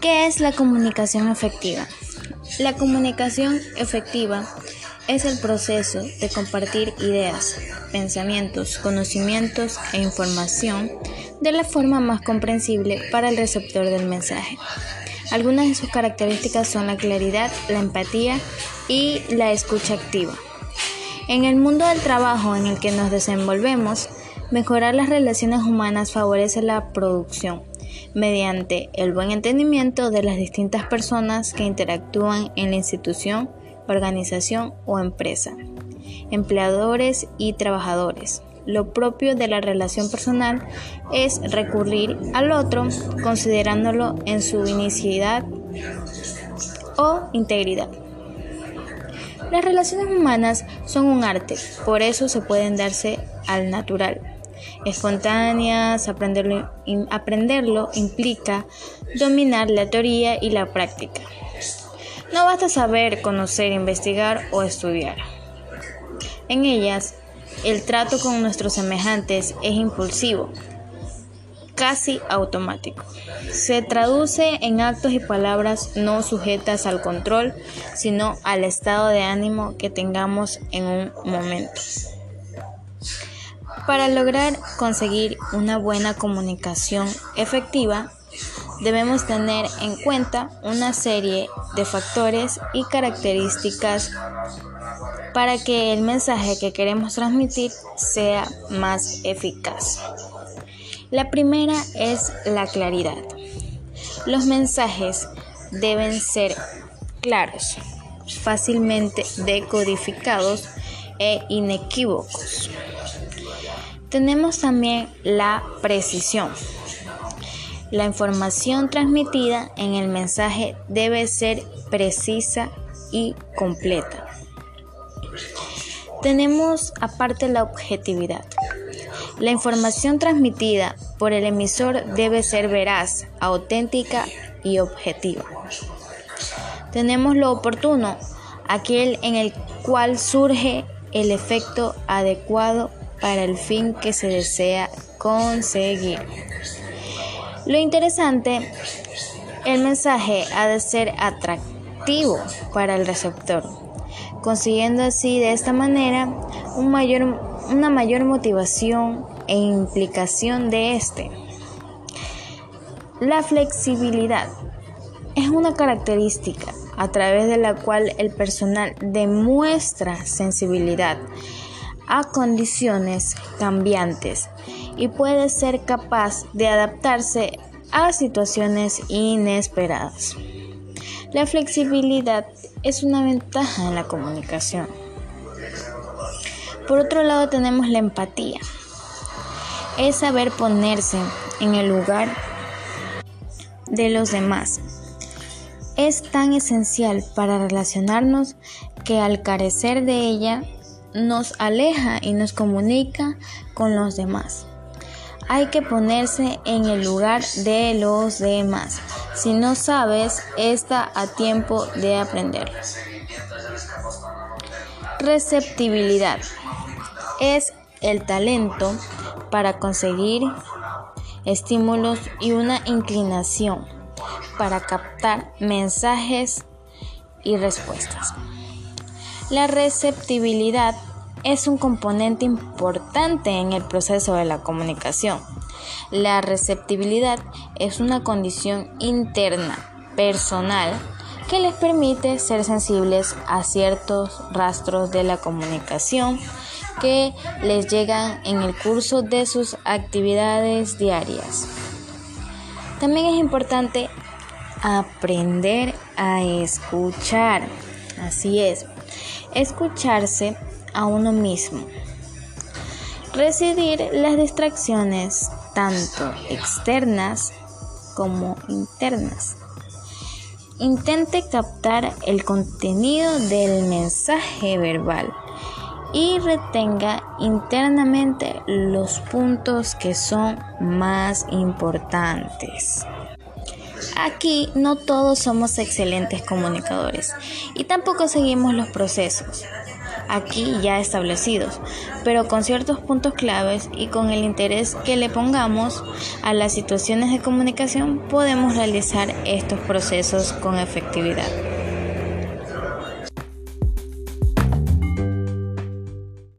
¿Qué es la comunicación efectiva? La comunicación efectiva es el proceso de compartir ideas, pensamientos, conocimientos e información de la forma más comprensible para el receptor del mensaje. Algunas de sus características son la claridad, la empatía y la escucha activa. En el mundo del trabajo en el que nos desenvolvemos, mejorar las relaciones humanas favorece la producción mediante el buen entendimiento de las distintas personas que interactúan en la institución, organización o empresa, empleadores y trabajadores. Lo propio de la relación personal es recurrir al otro considerándolo en su inicialidad o integridad. Las relaciones humanas son un arte, por eso se pueden darse al natural. Espontáneas, aprenderlo, implica dominar la teoría y la práctica. No basta saber, conocer, investigar o estudiar. En ellas el trato con nuestros semejantes es impulsivo, casi automático. Se traduce en actos y palabras no sujetas al control, sino al estado de ánimo que tengamos en un momento. Para lograr conseguir una buena comunicación efectiva, debemos tener en cuenta una serie de factores y características para que el mensaje que queremos transmitir sea más eficaz. La primera es la claridad. Los mensajes deben ser claros, fácilmente decodificados e inequívocos. Tenemos también la precisión. La información transmitida en el mensaje debe ser precisa y completa. Tenemos aparte la objetividad. La información transmitida por el emisor debe ser veraz, auténtica y objetiva. Tenemos lo oportuno, aquel en el cual surge el efecto adecuado para el fin que se desea conseguir. Lo interesante, el mensaje ha de ser atractivo para el receptor consiguiendo así de esta manera una mayor motivación e implicación de este. La flexibilidad es una característica a través de la cual el personal demuestra sensibilidad a condiciones cambiantes y puede ser capaz de adaptarse a situaciones inesperadas. La flexibilidad es una ventaja en la comunicación. Por otro lado tenemos la empatía. Es saber ponerse en el lugar de los demás. Es tan esencial para relacionarnos que al carecer de ella nos aleja y nos comunica con los demás. Hay que ponerse en el lugar de los demás. Si no sabes, está a tiempo de aprenderlo. Receptibilidad es el talento para conseguir estímulos y una inclinación para captar mensajes y respuestas. La receptibilidad es un componente importante en el proceso de la comunicación. La receptibilidad es una condición interna, personal, que les permite ser sensibles a ciertos rastros de la comunicación que les llegan en el curso de sus actividades diarias. También es importante aprender a escuchar. Así es, escucharse a uno mismo. Residir las distracciones tanto externas como internas. Intente captar el contenido del mensaje verbal y retenga internamente los puntos que son más importantes. Aquí no todos somos excelentes comunicadores y tampoco seguimos los procesos aquí ya establecidos, pero con ciertos puntos claves y con el interés que le pongamos a las situaciones de comunicación podemos realizar estos procesos con efectividad.